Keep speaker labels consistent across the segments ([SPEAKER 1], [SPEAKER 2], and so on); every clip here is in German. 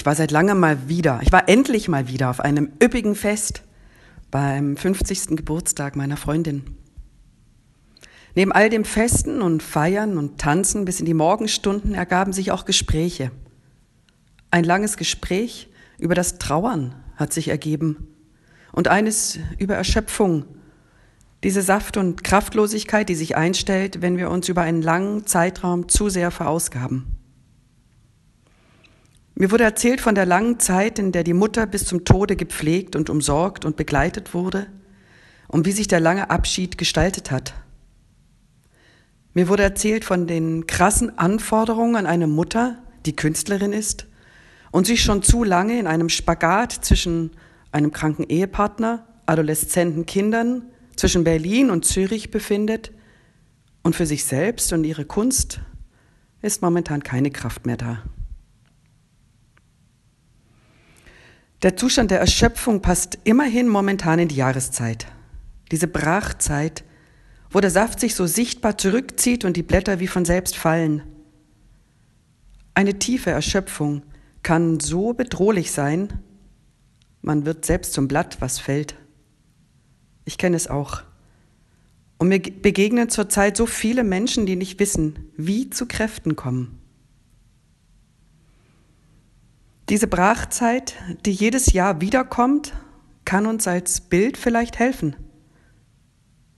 [SPEAKER 1] Ich war seit langem mal wieder, ich war endlich mal wieder auf einem üppigen Fest beim 50. Geburtstag meiner Freundin. Neben all dem Festen und Feiern und Tanzen bis in die Morgenstunden ergaben sich auch Gespräche. Ein langes Gespräch über das Trauern hat sich ergeben und eines über Erschöpfung, diese Saft- und Kraftlosigkeit, die sich einstellt, wenn wir uns über einen langen Zeitraum zu sehr verausgaben. Mir wurde erzählt von der langen Zeit, in der die Mutter bis zum Tode gepflegt und umsorgt und begleitet wurde und wie sich der lange Abschied gestaltet hat. Mir wurde erzählt von den krassen Anforderungen an eine Mutter, die Künstlerin ist und sich schon zu lange in einem Spagat zwischen einem kranken Ehepartner, adoleszenten Kindern, zwischen Berlin und Zürich befindet und für sich selbst und ihre Kunst ist momentan keine Kraft mehr da. Der Zustand der Erschöpfung passt immerhin momentan in die Jahreszeit. Diese Brachzeit, wo der Saft sich so sichtbar zurückzieht und die Blätter wie von selbst fallen. Eine tiefe Erschöpfung kann so bedrohlich sein, man wird selbst zum Blatt, was fällt. Ich kenne es auch. Und mir begegnen zurzeit so viele Menschen, die nicht wissen, wie zu Kräften kommen. Diese Brachzeit, die jedes Jahr wiederkommt, kann uns als Bild vielleicht helfen.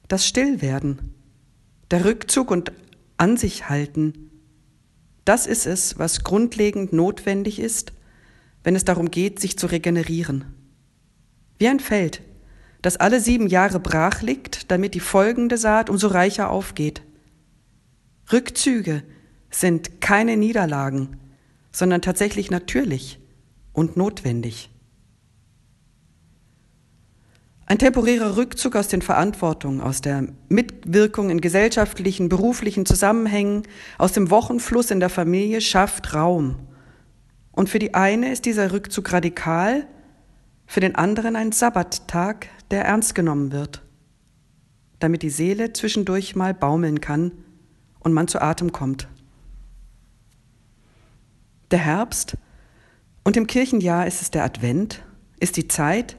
[SPEAKER 1] Das Stillwerden, der Rückzug und an sich halten, das ist es, was grundlegend notwendig ist, wenn es darum geht, sich zu regenerieren. Wie ein Feld, das alle sieben Jahre brach liegt, damit die folgende Saat umso reicher aufgeht. Rückzüge sind keine Niederlagen, sondern tatsächlich natürlich und notwendig. Ein temporärer Rückzug aus den Verantwortungen, aus der Mitwirkung in gesellschaftlichen, beruflichen Zusammenhängen, aus dem Wochenfluss in der Familie schafft Raum. Und für die eine ist dieser Rückzug radikal, für den anderen ein Sabbattag, der ernst genommen wird, damit die Seele zwischendurch mal baumeln kann und man zu Atem kommt. Der Herbst und im Kirchenjahr ist es der Advent, ist die Zeit,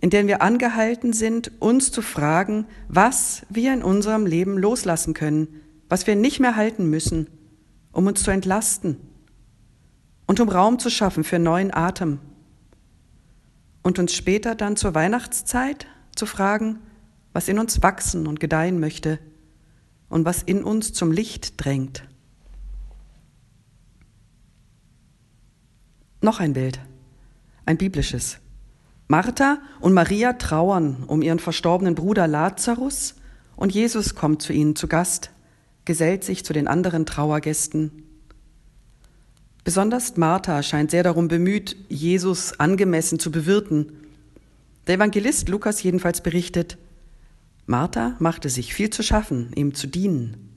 [SPEAKER 1] in der wir angehalten sind, uns zu fragen, was wir in unserem Leben loslassen können, was wir nicht mehr halten müssen, um uns zu entlasten und um Raum zu schaffen für neuen Atem. Und uns später dann zur Weihnachtszeit zu fragen, was in uns wachsen und gedeihen möchte und was in uns zum Licht drängt. Noch ein Bild, ein biblisches. Martha und Maria trauern um ihren verstorbenen Bruder Lazarus und Jesus kommt zu ihnen zu Gast, gesellt sich zu den anderen Trauergästen. Besonders Martha scheint sehr darum bemüht, Jesus angemessen zu bewirten. Der Evangelist Lukas jedenfalls berichtet, Martha machte sich viel zu schaffen, ihm zu dienen.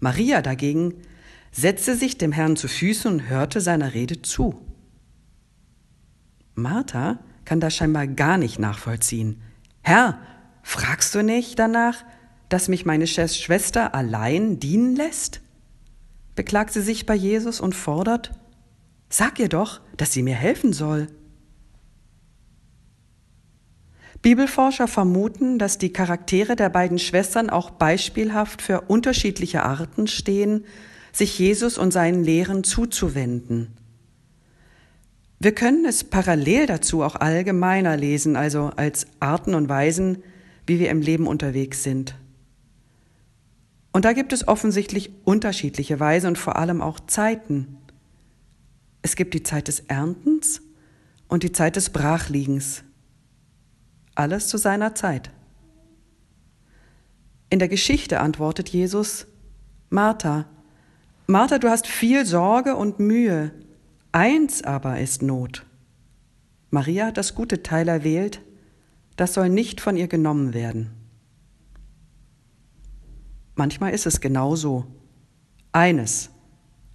[SPEAKER 1] Maria dagegen setzte sich dem Herrn zu Füßen und hörte seiner Rede zu. Martha kann das scheinbar gar nicht nachvollziehen. Herr, fragst du nicht danach, dass mich meine Schwester allein dienen lässt? Beklagt sie sich bei Jesus und fordert, Sag ihr doch, dass sie mir helfen soll. Bibelforscher vermuten, dass die Charaktere der beiden Schwestern auch beispielhaft für unterschiedliche Arten stehen, sich Jesus und seinen Lehren zuzuwenden. Wir können es parallel dazu auch allgemeiner lesen, also als Arten und Weisen, wie wir im Leben unterwegs sind. Und da gibt es offensichtlich unterschiedliche Weise und vor allem auch Zeiten. Es gibt die Zeit des Erntens und die Zeit des Brachliegens. Alles zu seiner Zeit. In der Geschichte antwortet Jesus, Martha, Martha, du hast viel Sorge und Mühe, Eins aber ist Not. Maria hat das gute Teil erwählt, das soll nicht von ihr genommen werden. Manchmal ist es genauso. Eines,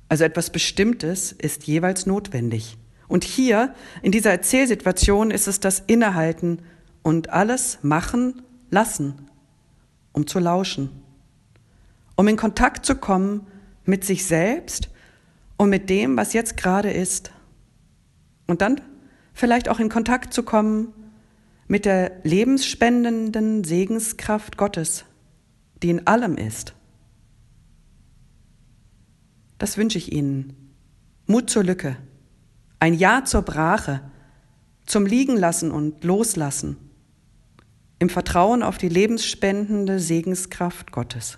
[SPEAKER 1] also etwas Bestimmtes, ist jeweils notwendig. Und hier, in dieser Erzählsituation, ist es das Innehalten und alles machen, lassen, um zu lauschen, um in Kontakt zu kommen mit sich selbst und mit dem, was jetzt gerade ist. Und dann vielleicht auch in Kontakt zu kommen mit der lebensspendenden Segenskraft Gottes, die in allem ist. Das wünsche ich Ihnen. Mut zur Lücke, ein Ja zur Brache, zum Liegenlassen und Loslassen, im Vertrauen auf die lebensspendende Segenskraft Gottes.